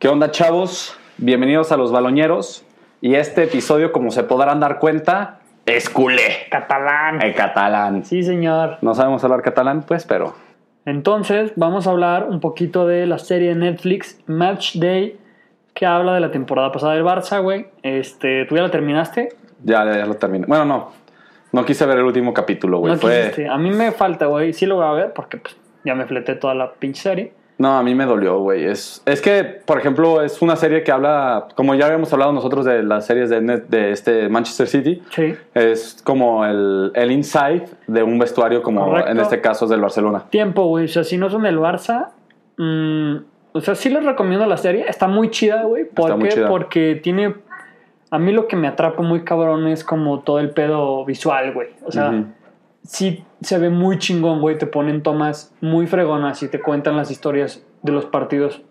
¿Qué onda, chavos? Bienvenidos a Los Baloñeros. Y este episodio, como se podrán dar cuenta, es culé. Catalán. El catalán. Sí, señor. No sabemos hablar catalán, pues, pero Entonces, vamos a hablar un poquito de la serie de Netflix Match Day, que habla de la temporada pasada del Barça, güey. Este, ¿tú ya la terminaste? ya, ya lo terminé. Bueno, no. No quise ver el último capítulo, güey. no Fue... quisiste. A mí me falta, güey. Sí lo voy a ver porque pues, ya me fleté toda la pinche serie. No, a mí me dolió, güey. Es, es que, por ejemplo, es una serie que habla, como ya habíamos hablado nosotros de las series de, Net- de este Manchester City, Sí. es como el, el inside de un vestuario, como Correcto. en este caso es del Barcelona. Tiempo, güey. O sea, si no son del Barça, mm, o sea, sí les recomiendo la serie. Está muy chida, güey. ¿Por qué? chida. Porque tiene. A mí lo que me atrapa muy cabrón es como todo el pedo visual, güey. O sea. Sí se ve muy chingón, güey. Te ponen tomas muy fregonas y te cuentan las historias de los partidos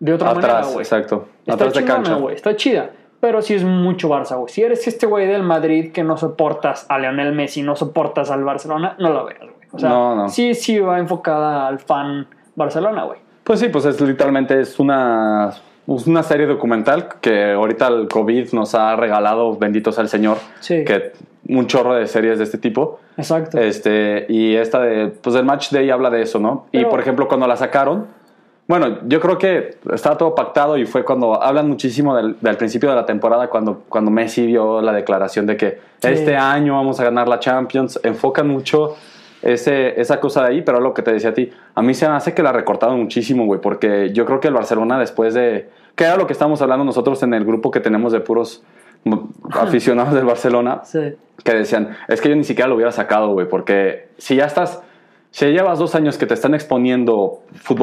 de otra manera, Atrás, güey. exacto. Está Atrás de cancha. güey. Está chida. Pero sí es mucho Barça, güey. Si eres este güey del Madrid que no soportas a Lionel Messi, no soportas al Barcelona, no lo veas, güey. O sea, No, no. sí, sí va enfocada al fan Barcelona, güey. Pues sí, pues es literalmente es una, una serie documental que ahorita el COVID nos ha regalado, bendito sea el Señor, Sí. que un chorro de series de este tipo. Exacto. Este, y esta de, pues el Match Day habla de eso, ¿no? y por ejemplo, cuando la sacaron, bueno, yo creo que estaba todo pactado y fue cuando hablan muchísimo del, del principio de la temporada, cuando, cuando Messi dio la declaración de que Sí. este año vamos a ganar la Champions, enfocan mucho ese, esa cosa de ahí, pero lo que te decía a ti, a mí se me hace que la recortaron muchísimo, güey, porque yo creo que el Barcelona después de, que era lo que estábamos hablando nosotros en el grupo que tenemos de puros aficionados del Barcelona, Sí. que decían, es que yo ni siquiera lo hubiera sacado, güey, porque si ya estás, si llevas dos años que te están exponiendo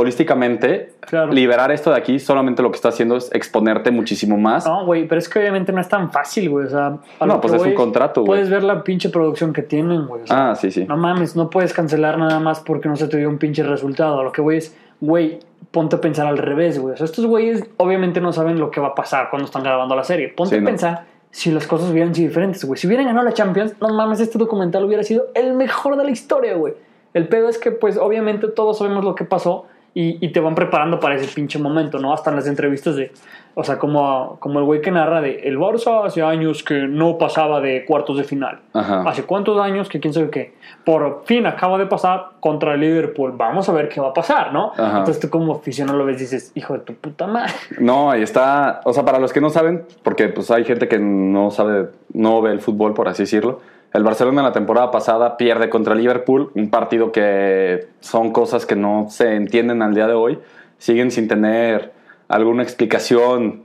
futbolísticamente, Claro. liberar esto de aquí solamente lo que está haciendo es exponerte muchísimo más. No, güey, pero es que obviamente no es tan fácil, güey. O sea, No, pues es un contrato, güey. Puedes ver la pinche producción que tienen, güey. O sea, ah, sí, sí. No mames, no puedes cancelar nada más porque no se te dio un pinche resultado. A lo que voy es, güey, ponte a pensar al revés, güey. O sea, estos güeyes obviamente no saben lo que va a pasar cuando están grabando la serie. Ponte Sí, a no. pensar si las cosas hubieran sido diferentes, güey. Si hubieran ganado la Champions, no mames, este documental hubiera sido el mejor de la historia, güey. El pedo es que, pues, obviamente todos sabemos lo que pasó y, y te van preparando para ese pinche momento, ¿no? Hasta en las entrevistas de, o sea, como, como el güey que narra de, el Barça hace años que no pasaba de cuartos de final. Ajá. ¿Hace cuántos años que quién sabe qué? Por fin acaba de pasar contra el Liverpool. Vamos a ver qué va a pasar, ¿no? Ajá. Entonces tú como aficionado lo ves y dices, hijo de tu puta madre. No, y está, o sea, para los que no saben, porque pues hay gente que no sabe, no ve el fútbol, por así decirlo. El Barcelona en la temporada pasada pierde contra el Liverpool, un partido que son cosas que no se entienden al día de hoy, siguen sin tener alguna explicación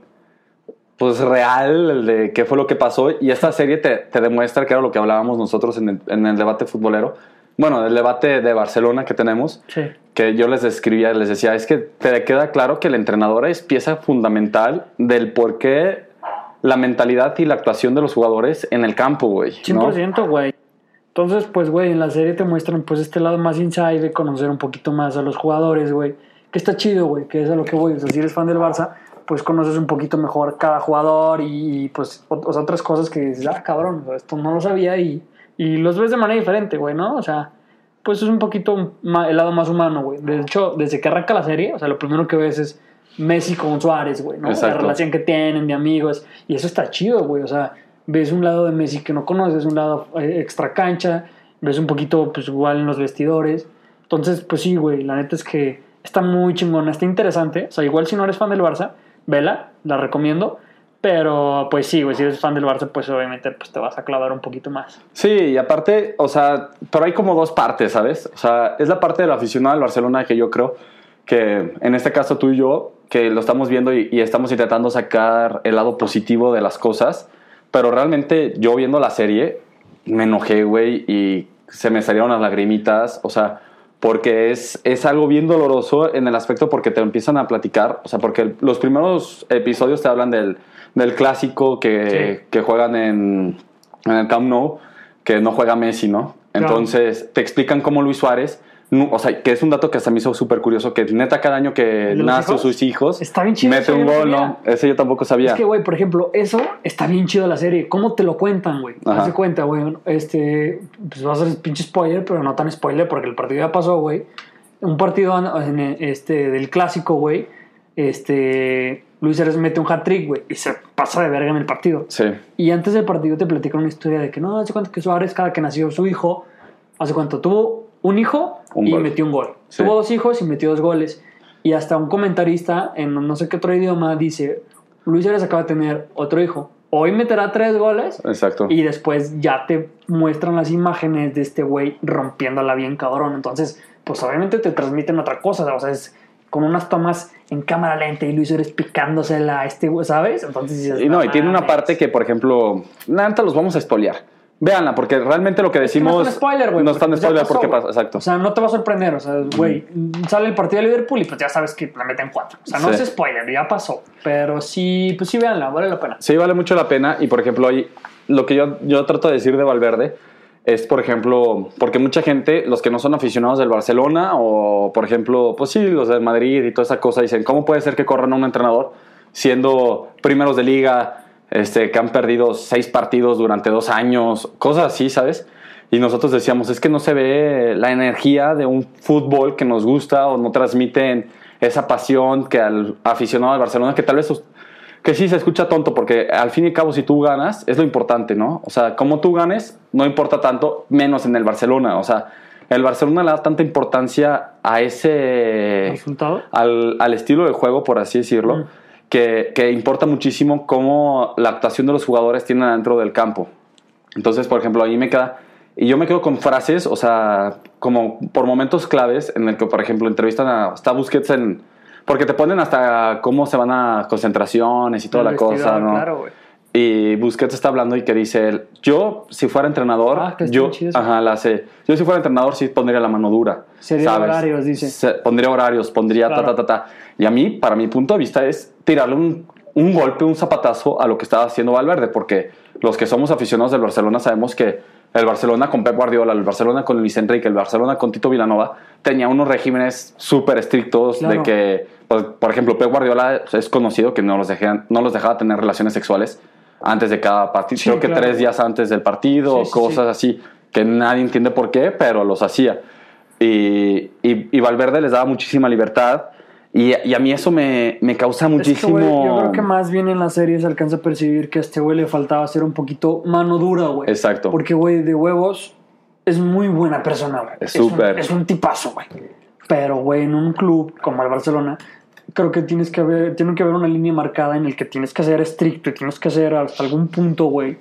pues real de qué fue lo que pasó. Y esta serie te, te demuestra que era lo que hablábamos nosotros en el, en el debate futbolero, bueno, el debate de Barcelona que tenemos, Sí. que yo les describía, les decía, es que te queda claro que el entrenador es pieza fundamental del por qué la mentalidad y la actuación de los jugadores en el campo, güey. ¿no? 100%, güey. Entonces, pues, güey, en la serie te muestran pues este lado más inside de conocer un poquito más a los jugadores, güey. Que está chido, güey, que es a lo que voy. O sea, si eres fan del Barça, pues conoces un poquito mejor cada jugador y, pues ot- o sea, otras cosas que dices, ah, cabrón, o esto no lo sabía y, y los ves de manera diferente, güey, ¿no? O sea, pues es un poquito el lado más humano, güey. De hecho, desde que arranca la serie, o sea, lo primero que ves es Messi con Suárez, güey, ¿no? La Exacto. relación que tienen de amigos. Y eso está chido, güey. O sea, ves un lado de Messi que no conoces, un lado eh, extra cancha, ves un poquito, pues igual en los vestidores. Entonces, pues sí, güey, la neta es que está muy chingona, está interesante. O sea, igual si no eres fan del Barça, vela, la recomiendo. Pero, pues sí, güey, si eres fan del Barça, pues obviamente pues, te vas a clavar un poquito más. Sí, y aparte, o sea, pero hay como dos partes, ¿sabes? O sea, es la parte del aficionado del Barcelona que yo creo que en este caso tú y yo, que lo estamos viendo y, y estamos intentando sacar el lado positivo de las cosas, pero realmente yo viendo la serie me enojé, güey, y se me salieron las lagrimitas, o sea, porque es, es algo bien doloroso en el aspecto porque te empiezan a platicar, o sea, porque los primeros episodios te hablan del, del clásico que, Sí. que juegan en, en el Camp Nou, que no juega Messi, ¿no? Entonces te explican cómo Luis Suárez, o sea, que es un dato que hasta me hizo súper curioso, que neta cada año que ¿El de los nace hijos? sus hijos, Está bien chido, mete un gol. ¿no? Ese yo tampoco sabía. Es que, güey, por ejemplo, eso está bien chido la serie. ¿Cómo te lo cuentan, güey? Haz cuenta, güey. Este, pues va a ser pinche spoiler, pero no tan spoiler porque el partido ya pasó, güey. Un partido en- este, del clásico, güey. Este, Luis Suárez mete un hat-trick, güey, y se pasa de verga en el partido. Sí. Y antes del partido te platican una historia de que no, hace cuánto que Suárez, cada que nació su hijo, hace cuánto tuvo un hijo Un y gol. metió un gol. Sí. Tuvo dos hijos y metió dos goles. Y hasta un comentarista en no sé qué otro idioma dice, Luis Suárez acaba de tener otro hijo. Hoy meterá tres goles Exacto. y después ya te muestran las imágenes de este güey rompiéndola bien cabrón. Entonces, pues obviamente te transmiten otra cosa. O sea, es con unas tomas en cámara lenta y Luis Suárez picándosela a este güey, ¿sabes? Entonces dices, Y no, y tiene una parte que, por ejemplo, nada, los vamos a espolear. Véanla, porque realmente lo que Es decimos. no es un spoiler, güey. No está en porque ya spoiler pasó, porque pasa. Exacto. O sea, no te va a sorprender. O sea, güey, sale el partido de Liverpool y pues ya sabes que la meten cuatro. O sea, no Sí. es spoiler, ya pasó. Pero sí, pues sí, véanla, vale la pena. Sí, vale mucho la pena. Y por ejemplo, ahí, lo que yo, yo trato de decir de Valverde es, por ejemplo, porque mucha gente, los que no son aficionados del Barcelona, o por ejemplo, pues sí, los del Madrid y toda esa cosa, dicen, ¿cómo puede ser que corran a un entrenador siendo primeros de liga, este, que han perdido seis partidos durante dos años, cosas así, ¿sabes? Y nosotros decíamos, es que no se ve la energía de un fútbol que nos gusta o no transmiten esa pasión que al aficionado del Barcelona, que tal vez que sí se escucha tonto, porque al fin y al cabo, si tú ganas, es lo importante, ¿no? O sea, como tú ganes, no importa tanto, menos en el Barcelona. O sea, el Barcelona le da tanta importancia a ese. ¿Resultado? al, al estilo de juego, por así decirlo, Mm. Que, que importa muchísimo cómo la actuación de los jugadores tiene dentro del campo. Entonces, por ejemplo, ahí me queda. Y yo me quedo con frases, o sea, como por momentos claves en el que, por ejemplo, entrevistan a. Está Busquets en. Porque te ponen hasta cómo se van a concentraciones y toda El la cosa, ¿no? Claro, güey. Y Busquets está hablando y que dice él, yo si fuera entrenador, Ah, yo, ajá, la sé. Yo si fuera entrenador sí pondría la mano dura. Sería ¿sabes? horarios, dice. Se- pondría horarios, pondría Claro. ta, ta, ta, ta. Y a mí, para mi punto de vista, es tirarle un, un golpe, un zapatazo a lo que estaba haciendo Valverde, porque los que somos aficionados del Barcelona sabemos que el Barcelona con Pep Guardiola, el Barcelona con Luis Enrique, el Barcelona con Tito Vilanova, tenía unos regímenes súper estrictos de Claro. que, pues, por ejemplo, Pep Guardiola es conocido que no los, dejan- no los dejaba tener relaciones sexuales antes de cada partido, Sí, creo que claro. tres días antes del partido, Sí, o cosas así, que nadie entiende por qué, pero los hacía. Y, y, y Valverde les daba muchísima libertad. Y, y a mí eso me, me causa Es que, muchísimo. güey, yo creo que más bien en la serie se alcanza a percibir que a este güey le faltaba ser un poquito mano dura, güey. Exacto. Porque, güey, de huevos es muy buena persona, güey. Es súper. Es un tipazo, güey. Pero, güey, en un club como el Barcelona, creo que tienes que haber, tiene que haber una línea marcada en el que tienes que ser estricto y tienes que ser hasta algún punto, güey,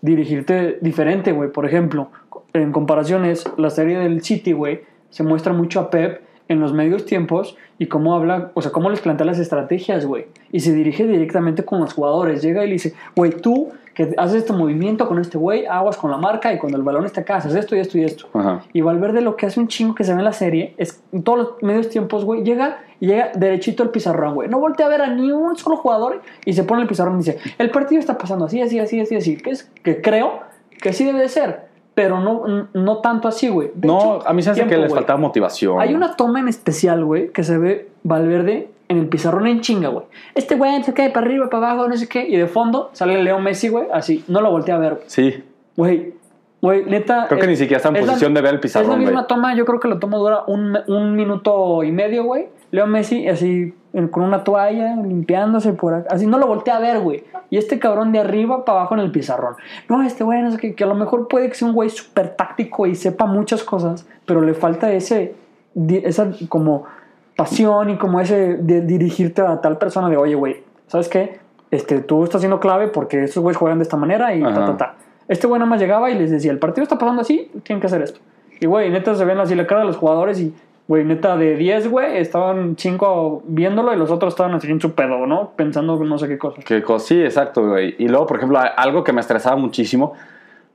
dirigirte diferente, güey. Por ejemplo, en comparaciones, la serie del City, güey, se muestra mucho a Pep en los medios tiempos y cómo habla, o sea, cómo les plantea las estrategias, güey. Y se dirige directamente con los jugadores. Llega y le dice, güey, tú que haces este movimiento con este güey, aguas con la marca y cuando el balón está acá, haces esto y esto y esto. Ajá. Y Valverde lo que hace un chingo que se ve en la serie es en todos los medios tiempos, güey, llega y llega derechito al pizarrón, güey. No voltea a ver a ni un solo jugador y se pone el pizarrón y dice, el partido está pasando así, así, así, así, así. Que, es, que creo que sí debe de ser, pero no, no tanto así, güey. De No, hecho, a mí se hace que les güey. faltaba motivación. Hay una toma en especial, güey, que se ve Valverde en el pizarrón en chinga, güey. Este güey se cae para arriba, para abajo, no sé qué. Y de fondo sale Leo Messi, güey, así. No lo voltea a ver, Sí. güey. Güey, neta. Creo que ni siquiera está en es la- posición de ver el pizarrón, Es la misma güey. toma, yo creo que la toma dura un, un minuto y medio, güey. Leo Messi así con una toalla, limpiándose por acá. Así no lo voltea a ver, güey. Y este cabrón de arriba para abajo en el pizarrón. No, este güey, no sé qué, que a lo mejor puede que sea un güey súper táctico y sepa muchas cosas, pero le falta ese, esa como pasión y como ese de dirigirte a tal persona de, oye, güey, ¿sabes qué? Este, tú estás siendo clave porque estos güeyes juegan de esta manera y ta, Ajá. ta, ta. Este güey nada más llegaba y les decía, el partido está pasando así, tienen que hacer esto. Y, güey, neta se ven así la cara de los jugadores y, güey, neta de 10, güey, estaban 5 viéndolo y los otros estaban así en su pedo, ¿no? Pensando no sé qué cosas. Que co- sí, exacto, güey. Y luego, por ejemplo, algo que me estresaba muchísimo,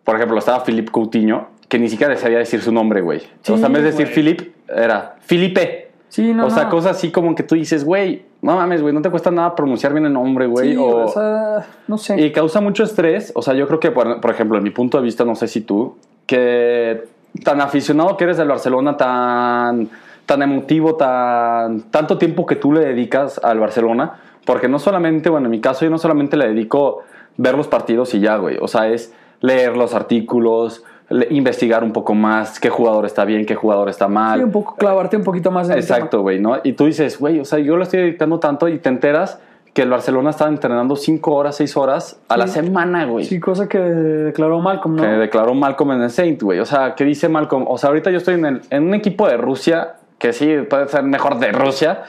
por ejemplo, estaba Philip Coutinho, que ni siquiera sabía decir su nombre, güey. Sí, o sea, en vez de decir. Philip, era Felipe. Sí, no, o sea, no. cosas así como que tú dices, güey, no mames, güey, no te cuesta nada pronunciar bien el nombre, güey. Sí, o... o sea, no sé. Y causa mucho estrés. O sea, yo creo que, por, por ejemplo, en mi punto de vista, no sé si tú, que tan aficionado que eres del Barcelona, tan, tan emotivo, tan, tanto tiempo que tú le dedicas al Barcelona, porque no solamente, bueno, en mi caso yo no solamente le dedico ver los partidos y ya, güey. O sea, es leer los artículos, investigar un poco más qué jugador está bien, qué jugador está mal. Sí, un poco clavarte un poquito más en Exacto, güey, ¿no? Y tú dices, güey, o sea, yo le estoy dedicando tanto y te enteras que el Barcelona estaba entrenando 5 horas, 6 horas a la semana, güey. Sí, cosa que declaró Malcolm, ¿no? Que declaró Malcolm en el Saint, güey. O sea, ¿qué dice Malcolm? O sea, ahorita yo estoy en, el- en un equipo de Rusia, que sí, puede ser mejor de Rusia,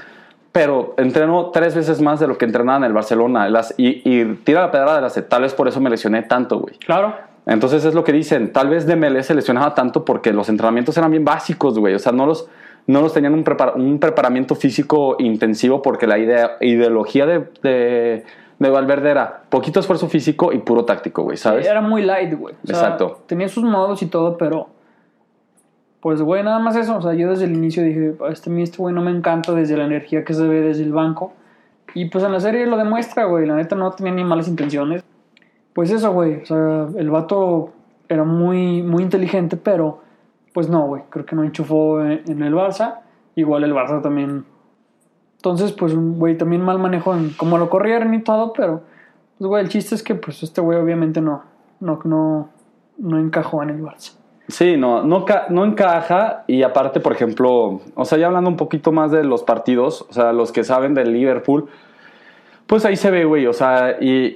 pero entreno tres veces más de lo que entrenaba en el Barcelona. Las- y, y tira la pedra de las tal vez por eso me lesioné tanto, güey. Claro. Entonces es lo que dicen. Tal vez Dembélé se lesionaba tanto porque los entrenamientos eran bien básicos, güey. O sea, no los, no los tenían un, prepara- un preparamiento físico intensivo porque la idea, ideología de, de, de Valverde era poquito esfuerzo físico y puro táctico, güey, ¿sabes? Era muy light, güey. O sea, Exacto. Tenía sus modos y todo, pero. Pues, güey, nada más eso. O sea, yo desde el inicio dije, "Ah, este, este güey no me encanta desde la energía que se ve desde el banco. Y pues en la serie lo demuestra, güey. La neta no tenía ni malas intenciones. Pues eso, güey. O sea, el vato era muy, muy inteligente, pero pues no, güey. Creo que no enchufó en, el Barça. Igual el Barça también. Entonces, pues, güey, también mal manejo en cómo lo corrieron y todo, pero, pues, güey, el chiste es que, pues, este güey obviamente no, no, no, no encajó en el Barça. Sí, no, no, no encaja y aparte, por ejemplo, o sea, ya hablando un poquito más de los partidos, o sea, los que saben del Liverpool, pues ahí se ve, güey, o sea, y,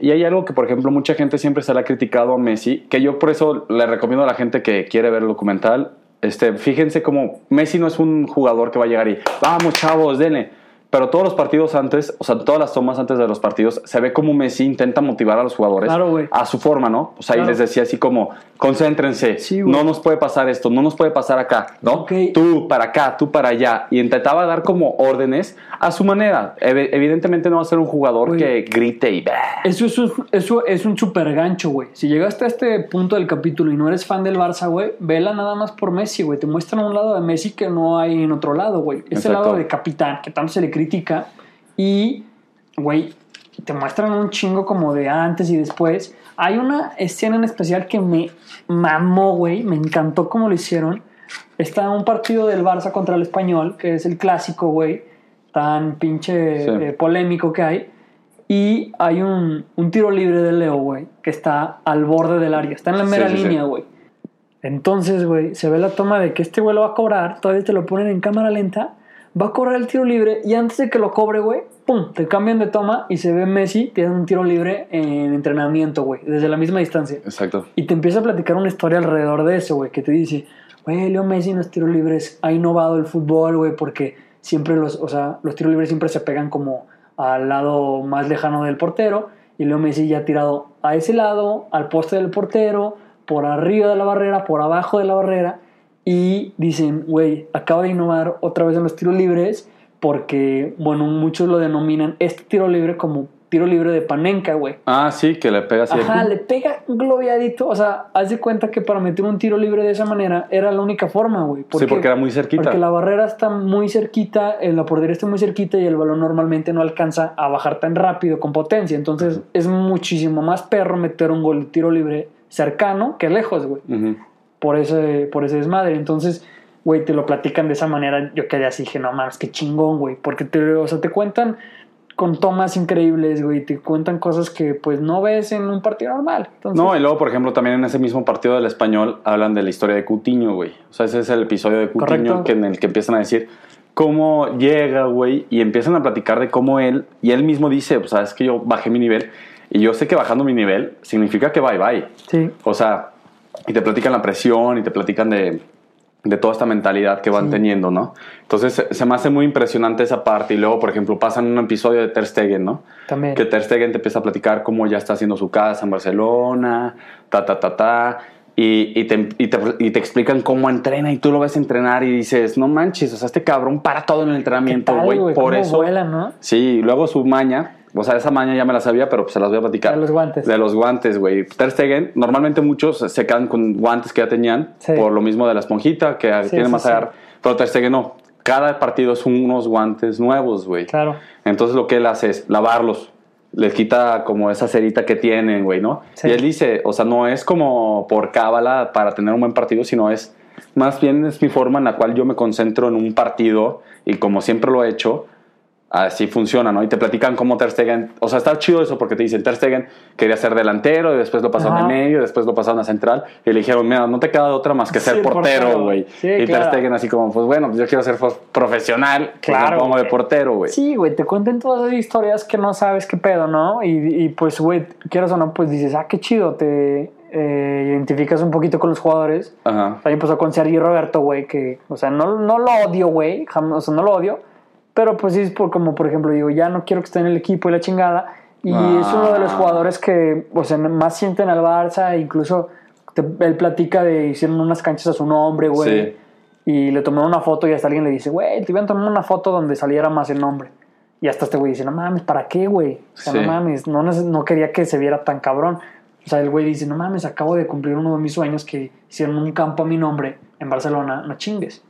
y- hay algo que, por ejemplo, mucha gente siempre se le ha criticado a Messi, que yo por eso le recomiendo a la gente que quiere ver el documental, este, fíjense como Messi no es un jugador que va a llegar y, vamos chavos, denle. Pero todos los partidos antes, o sea, todas las tomas antes de los partidos, se ve como Messi intenta motivar a los jugadores Claro, a su forma, ¿no? O sea, y Claro. les decía así como, concéntrense, Sí, no nos puede pasar esto, no nos puede pasar acá, ¿no? Ok. Tú para acá, tú para allá. Y intentaba dar como órdenes a su manera. Ev- evidentemente no va a ser un jugador Güey. que grite y... Eso es, un- eso es un super gancho, güey. Si llegaste a este punto del capítulo y no eres fan del Barça, güey, vela nada más por Messi, güey. Te muestran un lado de Messi que no hay en otro lado, güey. Ese Exacto. lado de capitán que tanto se le critica. Y, güey, te muestran un chingo como de antes y después. Hay una escena en especial que me mamó, güey. Me encantó cómo lo hicieron. Está un partido del Barça contra el Español, que es el clásico, güey. Tan pinche Sí. eh, polémico que hay. Y hay un, un tiro libre de Leo, güey, que está al borde del área. Está en la mera sí, sí. línea, güey. Entonces, güey, se ve la toma de que este güey lo va a cobrar. Todavía te lo ponen en cámara lenta. Va a cobrar el tiro libre y antes de que lo cobre, güey, pum, te cambian de toma y se ve Messi tiene un tiro libre en entrenamiento, güey, desde la misma distancia. Exacto. Y te empieza a platicar una historia alrededor de eso, güey, que te dice, güey, Leo Messi en los tiros libres ha innovado el fútbol, güey, porque siempre los, o sea, los tiros libres siempre se pegan como al lado más lejano del portero y Leo Messi ya ha tirado a ese lado, al poste del portero, por arriba de la barrera, por abajo de la barrera y dicen, güey, acaba de innovar otra vez en los tiros libres porque, bueno, muchos lo denominan este tiro libre como tiro libre de Panenka, güey. Ah, sí, que le pega así. Ajá, le pega globeadito. O sea, haz de cuenta que para meter un tiro libre de esa manera era la única forma, güey. Sí, porque era muy cerquita. Porque la barrera está muy cerquita, la portería está muy cerquita y el balón normalmente no alcanza a bajar tan rápido con potencia. Entonces es muchísimo más perro meter un gol de tiro libre cercano que lejos, güey. Ujú. Por ese, por ese desmadre. Entonces, güey, te lo platican de esa manera. Yo quedé así, dije, no mames, qué chingón, güey. Porque te, o sea, te cuentan con tomas increíbles, güey. Te cuentan cosas que pues no ves en un partido normal. Entonces, No, y luego, por ejemplo, también en ese mismo partido del español hablan de la historia de Cutiño, güey. O sea, ese es el episodio de Cutiño Correcto. que en el que empiezan a decir cómo llega, güey, y empiezan a platicar de cómo él, y él mismo dice, pues, sabes que yo bajé mi nivel, y yo sé que bajando mi nivel significa que bye bye. sí. O sea, y te platican la presión y te platican de, de toda esta mentalidad que van Sí. teniendo, ¿no? Entonces se, me hace muy impresionante esa parte y luego, por ejemplo, pasan un episodio de Ter Stegen, ¿no? También. Que Ter Stegen te empieza a platicar cómo ya está haciendo su casa en Barcelona, ta, ta, ta, ta. Y, y, te, y, te, y te explican cómo entrena y tú lo ves entrenar y dices, no manches, o sea, este cabrón para todo en el ¿Qué entrenamiento, güey. Por ¿Cómo eso. vuela, no? Sí, y luego su maña, o sea, esa maña ya me la sabía, pero pues se las voy a platicar. De los guantes. De los guantes, güey. Ter Stegen, normalmente muchos se quedan con guantes que ya tenían, Sí. por lo mismo de la esponjita, que Sí, tiene sí, más agarre. Pero Ter Stegen no. Cada partido son unos guantes nuevos, güey. Claro. Entonces lo que él hace es lavarlos. Les quita como esa cerita que tienen, güey, ¿no? Sí. Y él dice, o sea, no es como por cábala para tener un buen partido, sino es más bien es mi forma en la cual yo me concentro en un partido y como siempre lo he hecho, así funciona, ¿no? Y te platican cómo Ter Stegen, o sea, está chido eso porque te dicen Ter Stegen quería ser delantero y después lo pasaron a medio, después lo pasaron a central y le dijeron, mira, no te queda otra más que ser Sí, portero, güey. Sí, y Ter claro. Stegen así como, pues bueno, pues yo quiero ser profesional, Claro, pongo de portero, güey. Sí, güey, te cuentan todas esas historias que no sabes qué pedo, ¿no? Y, y, pues, güey, quieras o no, pues dices, ah, qué chido, te eh, identificas un poquito con los jugadores. Ajá. También pasó con Sergio Roberto, güey, que, o sea, no, no lo odio, güey, o sea, no lo odio, pero pues sí es por, como, por ejemplo, digo, ya no quiero que esté en el equipo y la chingada, y Ah. es uno de los jugadores que, o sea, más sienten al Barça, incluso te- él platica de hicieron unas canchas a su nombre, güey, Sí. y le tomaron una foto y hasta alguien le dice, güey, te iban a tomar una foto donde saliera más el nombre. Y hasta este güey dice, no mames, ¿para qué, güey? O sea, Sí. no mames, no, no quería que se viera tan cabrón. O sea, el güey dice, no mames, acabo de cumplir uno de mis sueños que hicieron un campo a mi nombre en Barcelona, no chingues.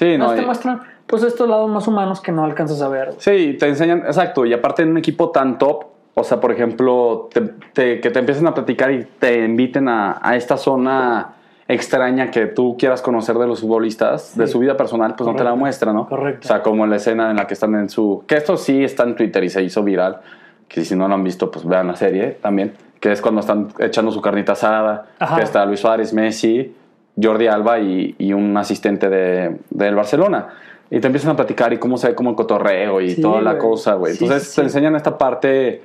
Sí, no. Nos te muestran, pues, estos lados más humanos que no alcanzas a ver. Sí, te enseñan, exacto, y aparte en un equipo tan top, o sea, por ejemplo, te- te- que te empiecen a platicar y te inviten a, a esta zona extraña que tú quieras conocer de los futbolistas, de Sí. su vida personal, pues no te la Correcto. muestra, ¿no? Correcto. O sea, como la escena en la que están en su... Que esto sí está en Twitter y se hizo viral, que si no lo han visto, pues vean la serie también, que es cuando están echando su carnita asada, Ajá. que está Luis Suárez, Messi, Jordi Alba y, y un asistente de, del Barcelona. Y te empiezan a platicar y cómo se ve como el cotorreo y Sí, toda la cosa, güey. Sí, Entonces sí, te enseñan esta parte,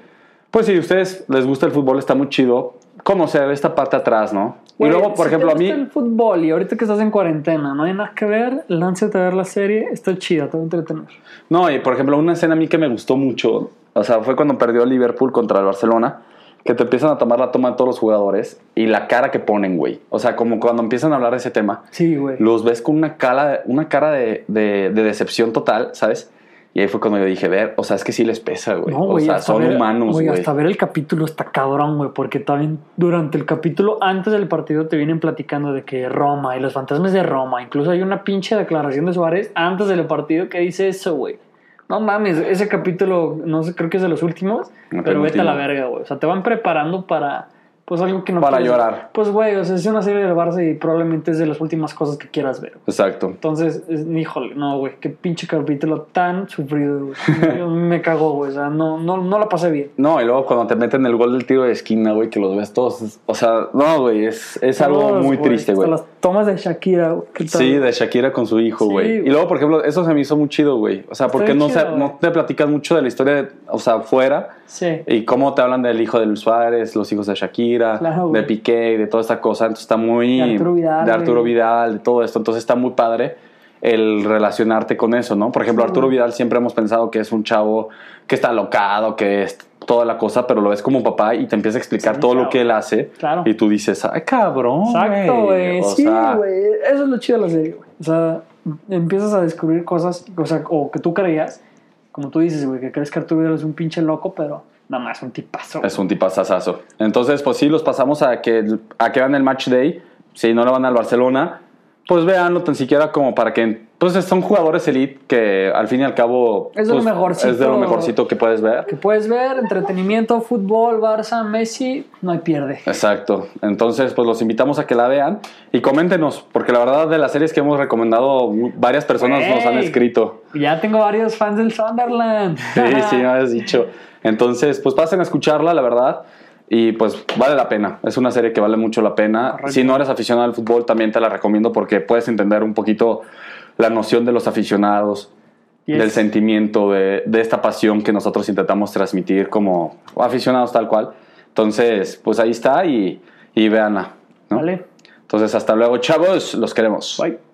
pues si a ustedes les gusta el fútbol, está muy chido conocer esta parte atrás, ¿no? Güey, y luego, por si ejemplo, te a mí... gusta el fútbol y ahorita que estás en cuarentena, no hay nada que ver, lánzate a ver la serie, está chida, te va a entretener. No, y por ejemplo, una escena a mí que me gustó mucho, o sea, fue cuando perdió el Liverpool contra el Barcelona, que te empiezan a tomar la toma de todos los jugadores y la cara que ponen, güey. O sea, como cuando empiezan a hablar de ese tema, Sí, güey. los ves con una cara, una cara de, de- de decepción total, ¿sabes? Y ahí fue cuando yo dije, ver, o sea, es que sí les pesa, güey. No, o güey, sea, son ver- humanos, güey. Hasta ver el capítulo está cabrón, güey, porque también durante el capítulo, antes del partido, te vienen platicando de que Roma y los fantasmas de Roma, incluso hay una pinche declaración de Suárez antes del partido que dice eso, güey. No mames, ese capítulo, no sé, creo que es de los últimos, El pero vete a la verga, güey. O sea, te van preparando para, pues algo que no Para quieres- llorar. Pues, güey, o sea, es una serie del Barça y probablemente es de las últimas cosas que quieras ver. Exacto. Entonces, es- híjole, no, güey, qué pinche capítulo tan sufrido, güey. Me cagó, güey, o sea, no, no, no la pasé bien. No, y luego cuando te meten el gol del tiro de esquina, güey, que los ves todos. O sea, no, güey, es, es algo muy triste, güey. las tomas de Shakira, güey. Sí, de Shakira con su hijo, Sí, güey. y güey. luego, por ejemplo, eso se me hizo muy chido, güey. O sea, porque no, chido, se- güey. no te platican mucho de la historia, de- o sea, fuera. Sí. Y cómo te hablan del hijo de Luis Suárez, los hijos de Shakira, Claro, de Piqué de toda esta cosa. Entonces está muy... De Arturo Vidal, De Arturo. Vidal, de todo esto. Entonces está muy padre el relacionarte con eso, ¿no? Por ejemplo, Sí, Arturo. Vidal siempre hemos pensado que es un chavo que está locado, que es toda la cosa, pero lo ves como papá y te empieza a explicar Sí, todo lo que él hace. Claro. Y tú dices, ay, cabrón, Exacto, güey. Sí, güey. Eso es lo chido de la serie, güey. O sea, empiezas a descubrir cosas, o sea, o que tú creías, como tú dices, güey, que crees que Arturo es un pinche loco, pero nada más un tipazo. güey. Es un tipazazazo. Entonces, pues sí, los pasamos a que, a que vean el match day. Si no le van al Barcelona, pues véanlo tan siquiera como para que. Pues son jugadores elite que al fin y al cabo. Es de lo pues, mejorcito. Es de lo mejorcito que puedes ver. Que puedes ver, entretenimiento, fútbol, Barça, Messi, no hay pierde. Exacto. Entonces, pues los invitamos a que la vean y coméntenos, porque la verdad de las series que hemos recomendado, varias personas nos han escrito. Ya tengo varios fans del Sunderland. Sí, sí, me habías dicho. Entonces, pues pasen a escucharla, la verdad. Y pues vale la pena. Es una serie que vale mucho la pena. Correcto. Si no eres aficionado al fútbol, también te la recomiendo porque puedes entender un poquito la noción de los aficionados, Yes. del sentimiento, de, de esta pasión que nosotros intentamos transmitir como aficionados tal cual. Entonces, pues ahí está y, y véanla. ¿no? Vale. Entonces, hasta luego, chavos. Los queremos. Bye.